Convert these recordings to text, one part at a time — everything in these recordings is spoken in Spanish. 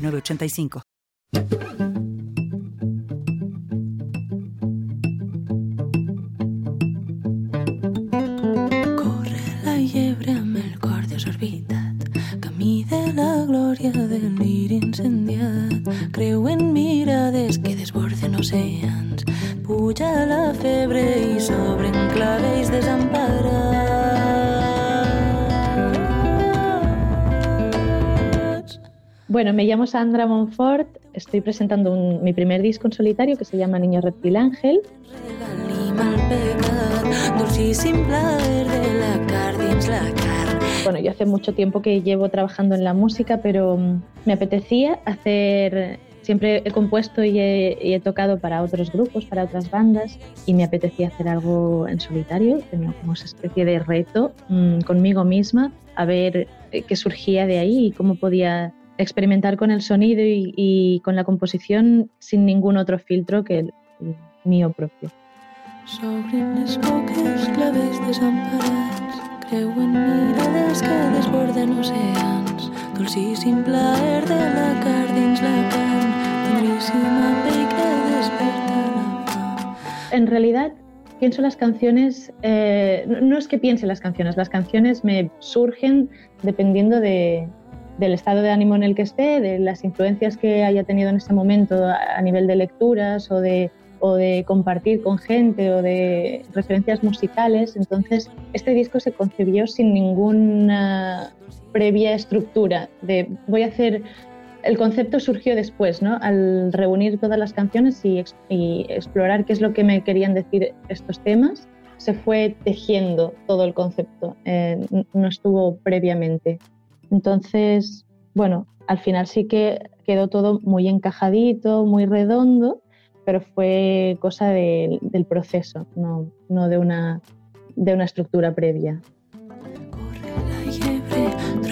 906985. Corre la llebre amb el cor desorbitat, camí de la glòria del mir incendiat, creuen mirades que desborden oceans, puja la febre i s'obren clavells desemparats. Bueno, me llamo Sandra Monfort, estoy presentando un- mi primer disco en solitario que se llama Niño Reptil Ángel. Bueno, yo hace mucho tiempo que llevo trabajando en la música, pero mm, me apetecía hacer, siempre he compuesto y he, y he tocado para otros grupos, para otras bandas, y me apetecía hacer algo en solitario, tenía como esa especie de reto mm, conmigo misma, a ver eh, qué surgía de ahí y cómo podía experimentar con el sonido y, y con la composición sin ningún otro filtro que el, mío propio. S'obren les boques, clavells desemparats, creuen mirades que desborden oceans. Dolcíssim plaer de la car dins la carn, tendríssima pell que desperta la fam. En realidad pienso las canciones, eh, no es que piense las canciones, las canciones me surgen dependiendo de- del estado de ánimo en el que esté, de las influencias que haya tenido en ese momento a nivel de lecturas o de, o de compartir con gente o de referencias musicales. Entonces, este disco se concibió sin ninguna previa estructura de voy a hacer el concepto surgió después, ¿no? Al reunir todas las canciones y, ex- y explorar qué es lo que me querían decir estos temas, se fue tejiendo todo el concepto, eh, no estuvo previamente. Entonces, bueno, al final sí que quedó todo muy encajadito, muy redondo, pero fue cosa de- del proceso, no, de, una, de una estructura previa. Corre la llebre,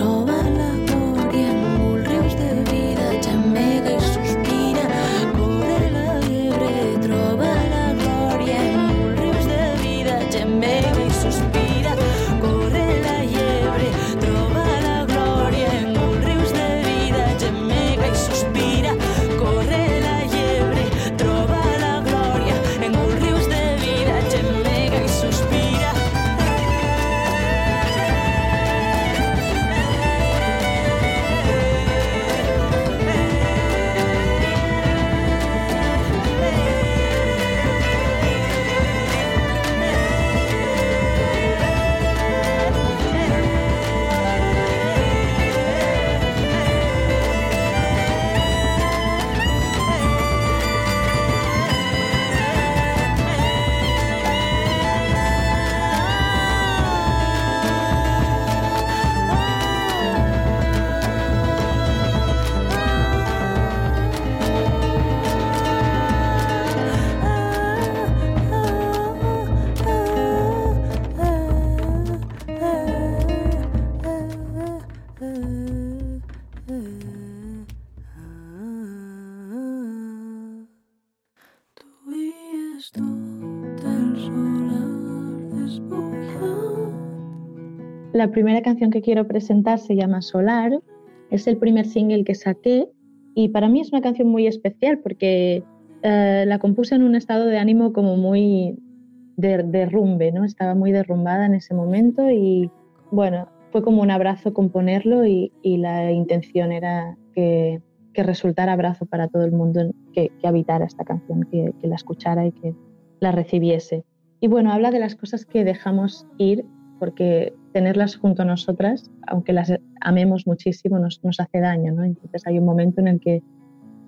La primera canción que quiero presentar se llama Solar, es el primer single que saqué y para mí es una canción muy especial porque eh, la compuse en un estado de ánimo como muy de derrumbe, ¿no? Estaba muy derrumbada en ese momento y bueno, fue como un abrazo componerlo y, y la intención era que, resultara abrazo para todo el mundo que, habitara esta canción, que, que la escuchara y que la recibiese. Y bueno, habla de las cosas que dejamos ir porque tenerlas junto a nosotras, aunque las amemos muchísimo, nos, nos hace daño, ¿no? Entonces hay un momento en el que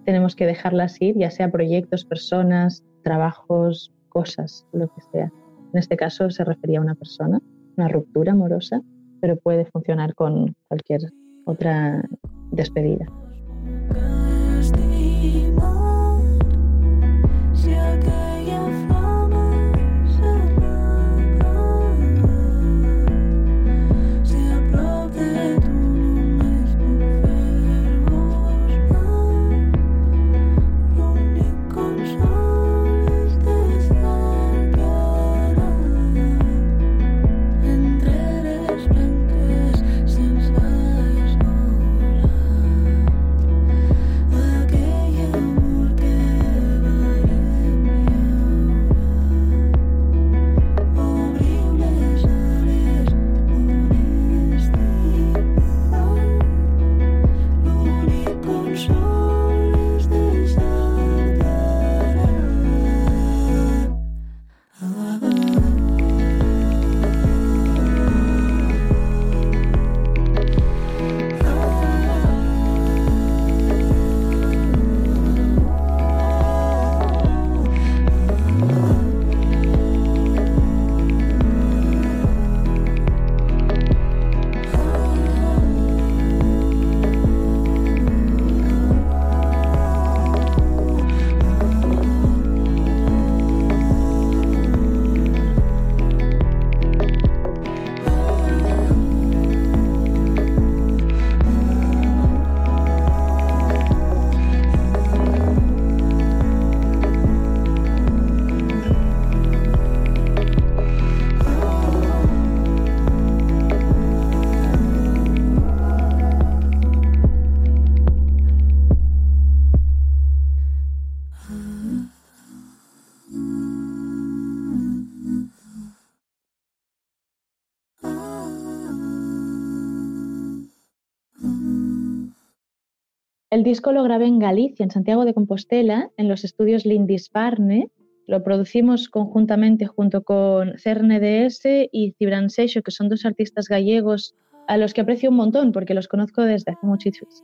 tenemos que dejarlas ir, ya sea proyectos, personas, trabajos, cosas, lo que sea. En este caso se refería a una persona, una ruptura amorosa, pero puede funcionar con cualquier otra despedida. El disco lo grabé en Galicia, en Santiago de Compostela, en los estudios Lindisfarne. Lo producimos conjuntamente junto con CERNDS y Cibran Seixo, que son dos artistas gallegos a los que aprecio un montón porque los conozco desde hace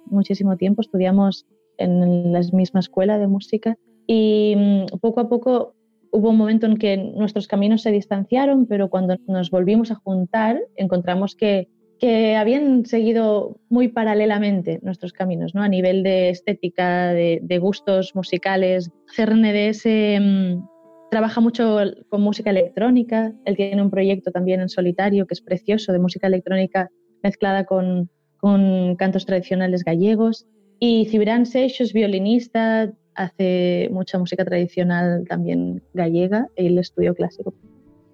muchísimo tiempo. Estudiamos en la misma escuela de música y mm, poco a poco hubo un momento en que nuestros caminos se distanciaron, pero cuando nos volvimos a juntar encontramos que que habían seguido muy paralelamente nuestros caminos, ¿no? A nivel de estética, de, gustos musicales. CRNDS mm, trabaja mucho con música electrónica. Él tiene un proyecto también en solitario que es precioso de música electrónica mezclada con, con cantos tradicionales gallegos. Y Cibran Seixo es violinista, hace mucha música tradicional también gallega, el estudio clásico.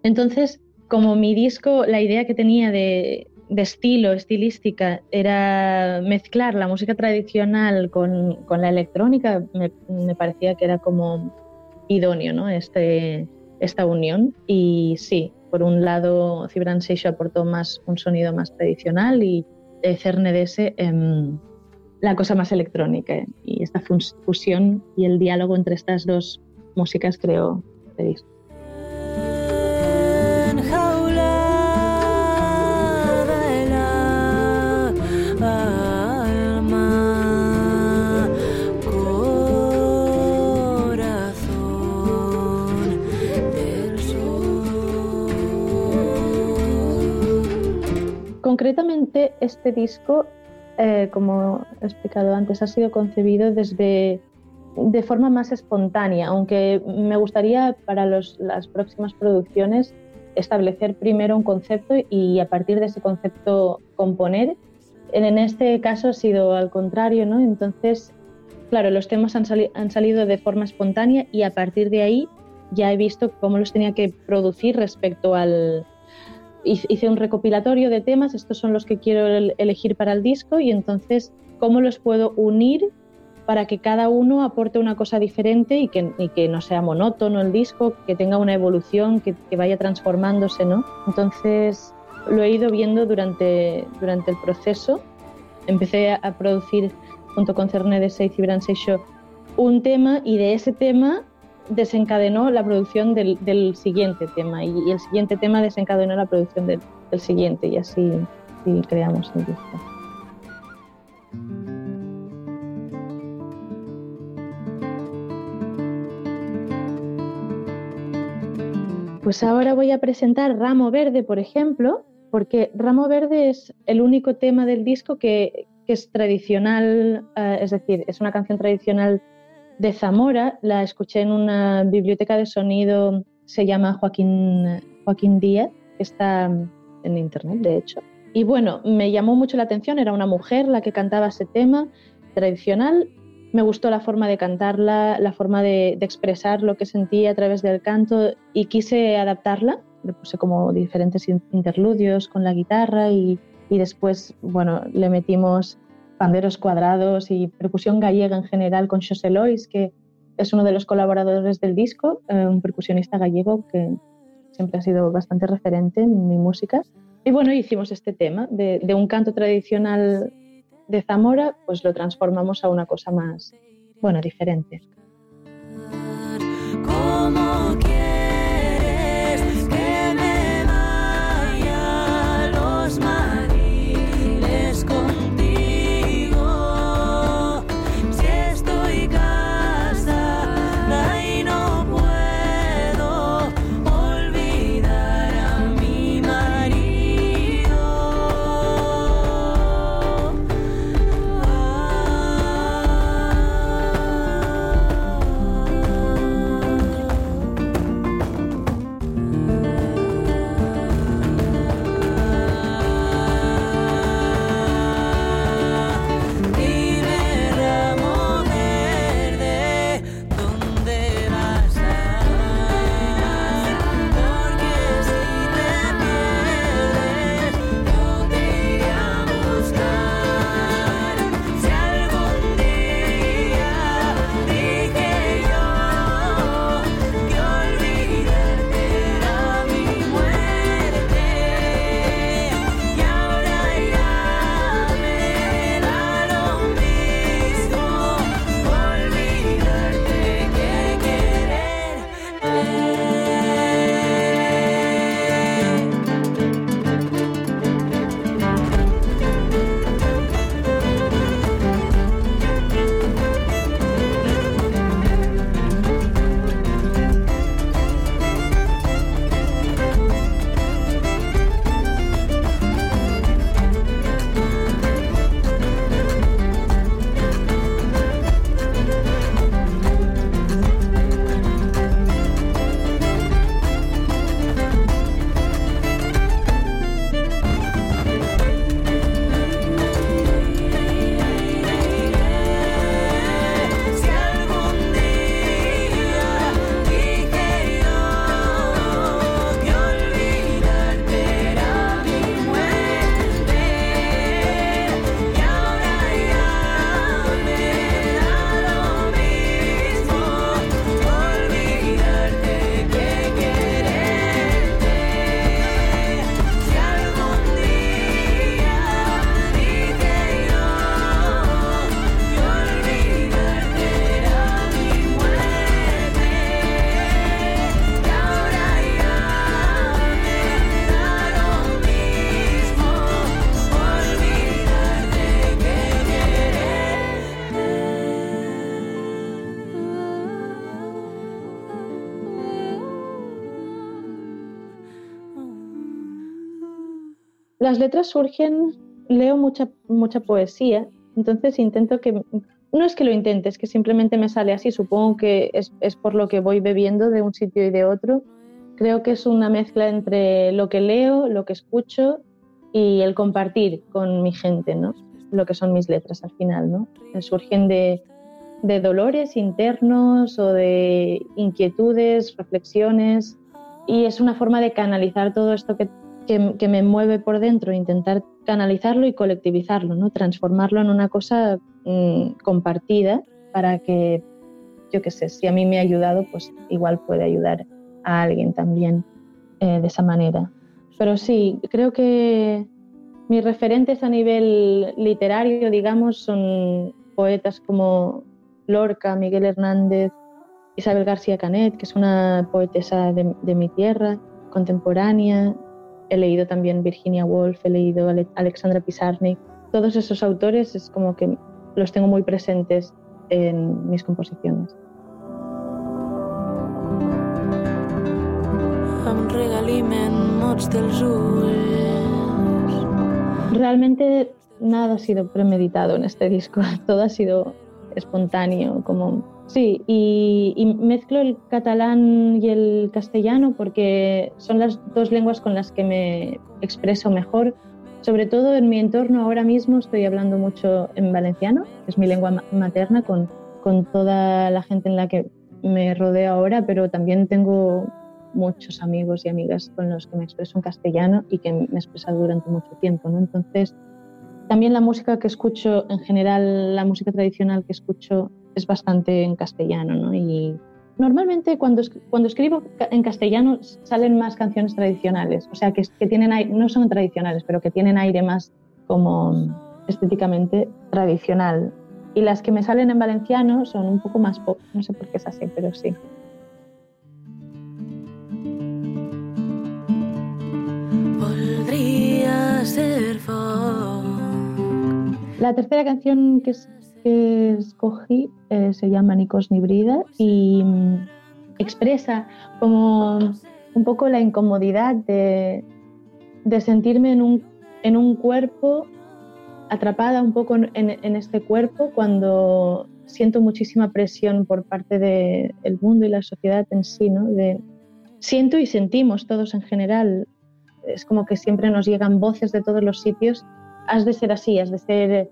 Entonces, como mi disco, la idea que tenía de, de estilo, estilística, era mezclar la música tradicional con, la electrónica, me, parecía que era como idóneo ¿no? este, esta unión. Y sí, por un lado, Cibran Seixo aportó más un sonido más tradicional y CERNEDS eh, la cosa más electrónica. Y esta fusión y el diálogo entre estas dos músicas creo este disco. Concretamente, este disco, eh, como he explicado antes, ha sido concebido desde de forma más espontánea, aunque me gustaría para las próximas producciones establecer primero un concepto y a partir de ese concepto componer. En este caso ha sido al contrario, ¿no? Entonces, claro, los temas han, han salido de forma espontánea y a partir de ahí ya he visto cómo los tenía que producir respecto al, hice un recopilatorio de temas, estos son los que quiero elegir para el disco y entonces cómo los puedo unir para que cada uno aporte una cosa diferente y que, que no sea monótono el disco, que tenga una evolución, que, vaya transformándose, ¿no? Entonces lo he ido viendo durante, durante el proceso. Empecé a, producir junto con Cerne de Seis y Bran Seixo un tema y de ese tema desencadenó la producción del, siguiente tema y, el siguiente tema desencadenó la producción del, siguiente y así, creamos el disco. Pues ahora voy a presentar Ramo Verde, por ejemplo, porque Ramo Verde es el único tema del disco que, es tradicional, eh, es decir, es una canción tradicional de Zamora, la escuché en una biblioteca de sonido, se llama Joaquín, Joaquín Díaz, que está en internet, de hecho. Y bueno, me llamó mucho la atención, era una mujer la que cantaba ese tema tradicional. Me gustó la forma de cantarla, la forma de, expresar lo que sentía a través del canto y quise adaptarla. Le puse como diferentes interludios con la guitarra y, y después, bueno, le metimos panderos cuadrados y percusión gallega en general con José Lois, que es uno de los colaboradores del disco, eh, un percusionista gallego que siempre ha sido bastante referente en mi música. Y bueno, hicimos este tema de, de un canto tradicional de Zamora, pues lo transformamos a una cosa más, bueno, diferente. Las letras surgen, leo mucha, mucha poesía, entonces intento que, no es que lo intente, es que simplemente me sale así, supongo que es, es por lo que voy bebiendo de un sitio y de otro. Creo que es una mezcla entre lo que leo, lo que escucho y el compartir con mi gente, ¿no? Lo que son mis letras al final, ¿no? Surgen de, de dolores internos o de inquietudes, reflexiones, y es una forma de canalizar todo esto que, que, me mueve por dentro, intentar canalizarlo y colectivizarlo, ¿no? transformarlo en una cosa mm, compartida para que, yo qué sé, si a mí me ha ayudado, pues igual puede ayudar a alguien también eh, de esa manera. Pero sí, creo que mis referentes a nivel literario, digamos, son poetas como Lorca, Miguel Hernández, Isabel García Canet, que es una poetesa de, mi tierra, contemporánea. He leído también Virginia Woolf, he leído Alexandra Pizarnik. Todos esos autores es como que los tengo muy presentes en mis composiciones. Realmente nada ha sido premeditado en este disco, todo ha sido espontáneo, como sí, y, mezclo el catalán y el castellano porque son las dos lenguas con las que me expreso mejor. Sobre todo en mi entorno ahora mismo estoy hablando mucho en valenciano, que es mi lengua materna, con, con toda la gente en la que me rodeo ahora, pero también tengo muchos amigos y amigas con los que me expreso en castellano y que me he expresado durante mucho tiempo. ¿no? Entonces, también la música que escucho, en general la música tradicional que escucho es bastante en castellano, ¿no? Y normalmente cuando, cuando escribo en castellano salen más canciones tradicionales, o sea, que, que tienen no son tradicionales, pero que tienen aire más como estéticamente tradicional. Y las que me salen en valenciano son un poco más pop, no sé por qué es así, pero sí. La tercera canción que, escogí eh, se llama Nikos Nibrida y mm, expresa como un poco la incomodidad de, sentirme en un, cuerpo, atrapada un poco en, este cuerpo cuando siento muchísima presión por parte del mundo y la sociedad en sí, ¿no? De, siento y sentimos todos en general. Es como que siempre nos llegan voces de todos los sitios has de ser así, has de ser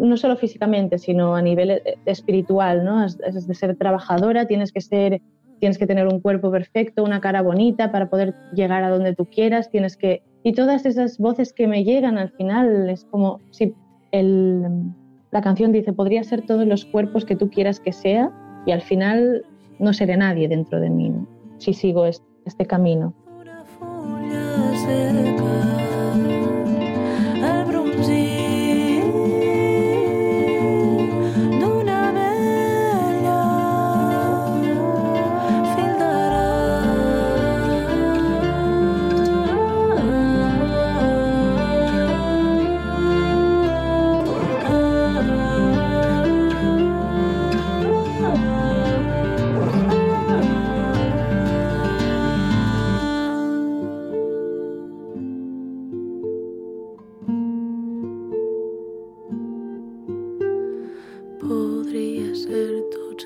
no solo físicamente, sino a nivel eh, espiritual, ¿no? Has, de ser trabajadora, tienes que ser tienes que tener un cuerpo perfecto, una cara bonita para poder llegar a donde tú quieras, tienes que y todas esas voces que me llegan al final es como si el, la canción dice, podría ser todos los cuerpos que tú quieras que sea y al final no seré nadie dentro de mí, si sigo este, este camino.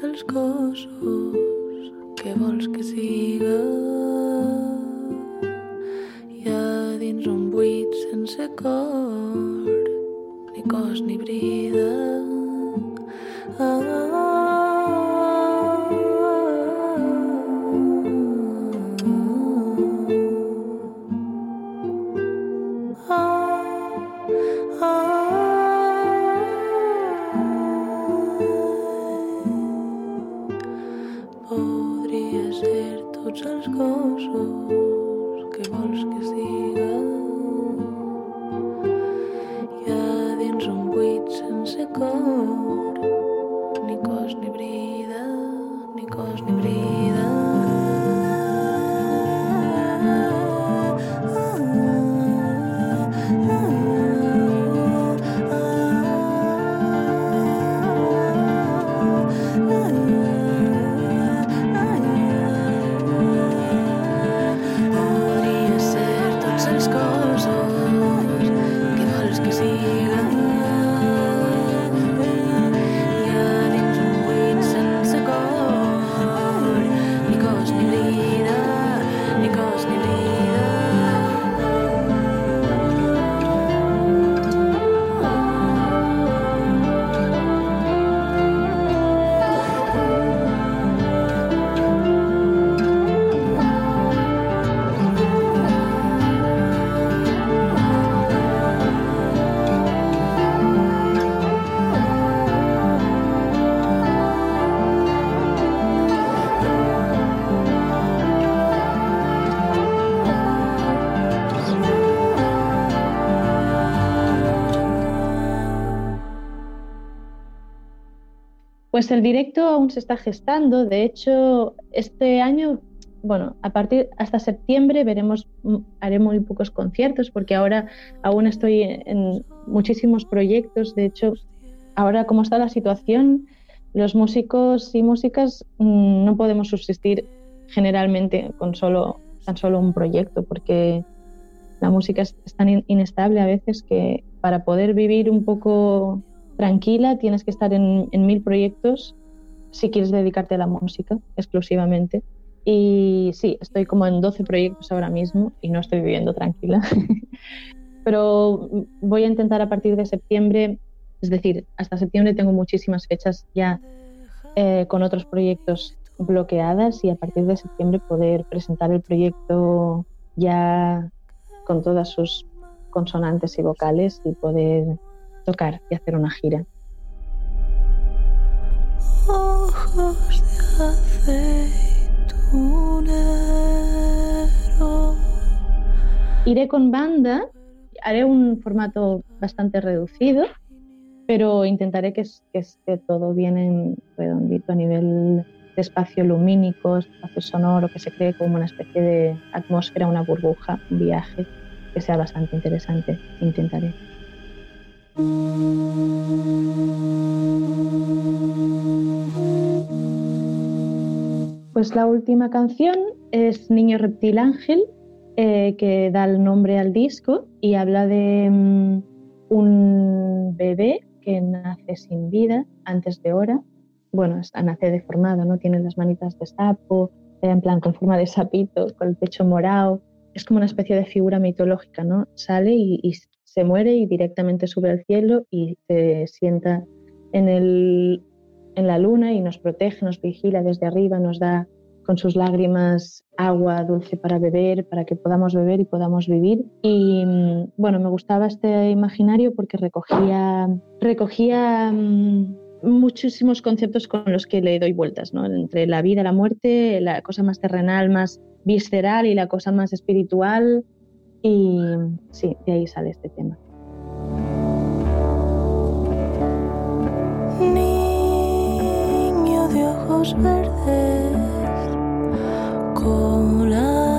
dels cossos que vols que siga? Hi ha dins un buit sense cor ni cos ni brida. Pues el directo aún se está gestando. De hecho, este año, bueno, a partir hasta septiembre veremos, mm, haré muy pocos conciertos porque ahora aún estoy en muchísimos proyectos. De hecho, ahora como está la situación, los músicos y músicas mm, no podemos subsistir generalmente con solo tan solo un proyecto porque la música es tan inestable a veces que para poder vivir un poco tranquila, tienes que estar en, mil proyectos si quieres dedicarte a la música exclusivamente. Y sí, estoy como en 12 proyectos ahora mismo y no estoy viviendo tranquila. Pero voy a intentar a partir de septiembre, es decir, hasta septiembre tengo muchísimas fechas ya eh, con otros proyectos bloqueadas y a partir de septiembre poder presentar el proyecto ya con todas sus consonantes y vocales y poder tocar y hacer una gira. Iré con banda, haré un formato bastante reducido, pero intentaré que, esté todo bien en redondito a nivel de espacio lumínico, espacio sonoro, que se cree como una especie de atmósfera, una burbuja, un viaje que sea bastante interesante. Intentaré. Pues la última canción es Niño Reptil Ángel, eh, que da el nombre al disco y habla de mm, un bebé que nace sin vida antes de hora. Bueno, nace deformado, ¿no? Tiene las manitas de sapo, en plan con forma de sapito, con el pecho morado. Es como una especie de figura mitológica, ¿no? Sale y, y se muere y directamente sube al cielo y se sienta en, el, en la luna y nos protege, nos vigila desde arriba, nos da con sus lágrimas agua dulce para beber, para que podamos beber y podamos vivir. Y mm, bueno, me gustaba este imaginario porque recogía, recogía mm, muchísimos conceptos con los que le doy vueltas, ¿no? entre la vida, la muerte, la cosa más terrenal, más visceral y la cosa más espiritual, y sí, de ahí sale este tema. Niño de ojos verdes, cola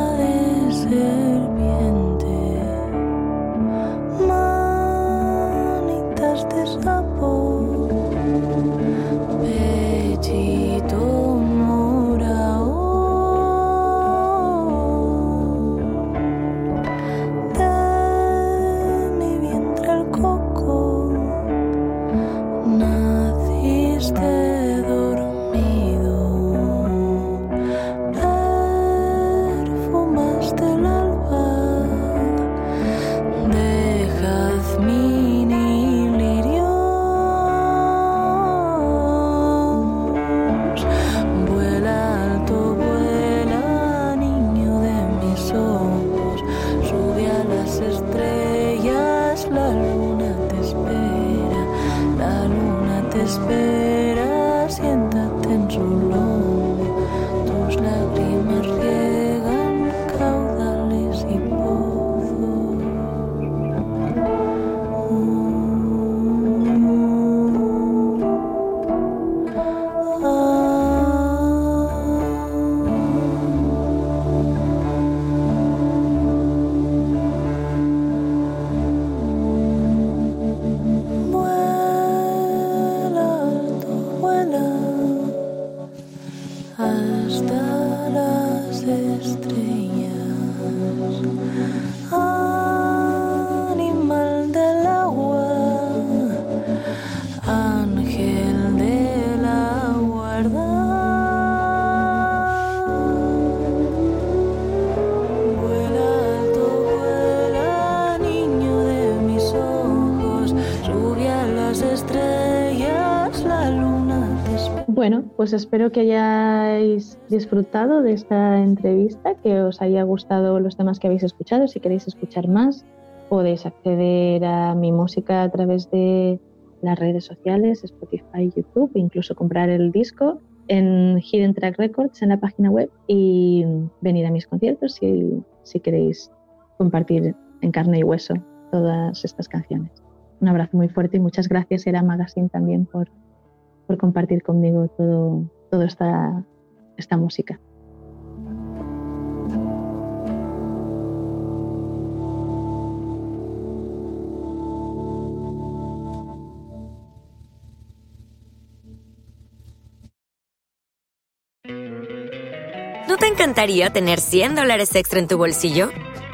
La luna te espera, la luna te espera. Pues espero que hayáis disfrutado de esta entrevista, que os haya gustado los temas que habéis escuchado. Si queréis escuchar más, podéis acceder a mi música a través de las redes sociales, Spotify, YouTube, incluso comprar el disco en Hidden Track Records en la página web y venir a mis conciertos si, si queréis compartir en carne y hueso todas estas canciones. Un abrazo muy fuerte y muchas gracias, Era Magazine, también por por compartir conmigo todo, toda esta, esta música. ¿No te encantaría tener 100 dólares extra en tu bolsillo?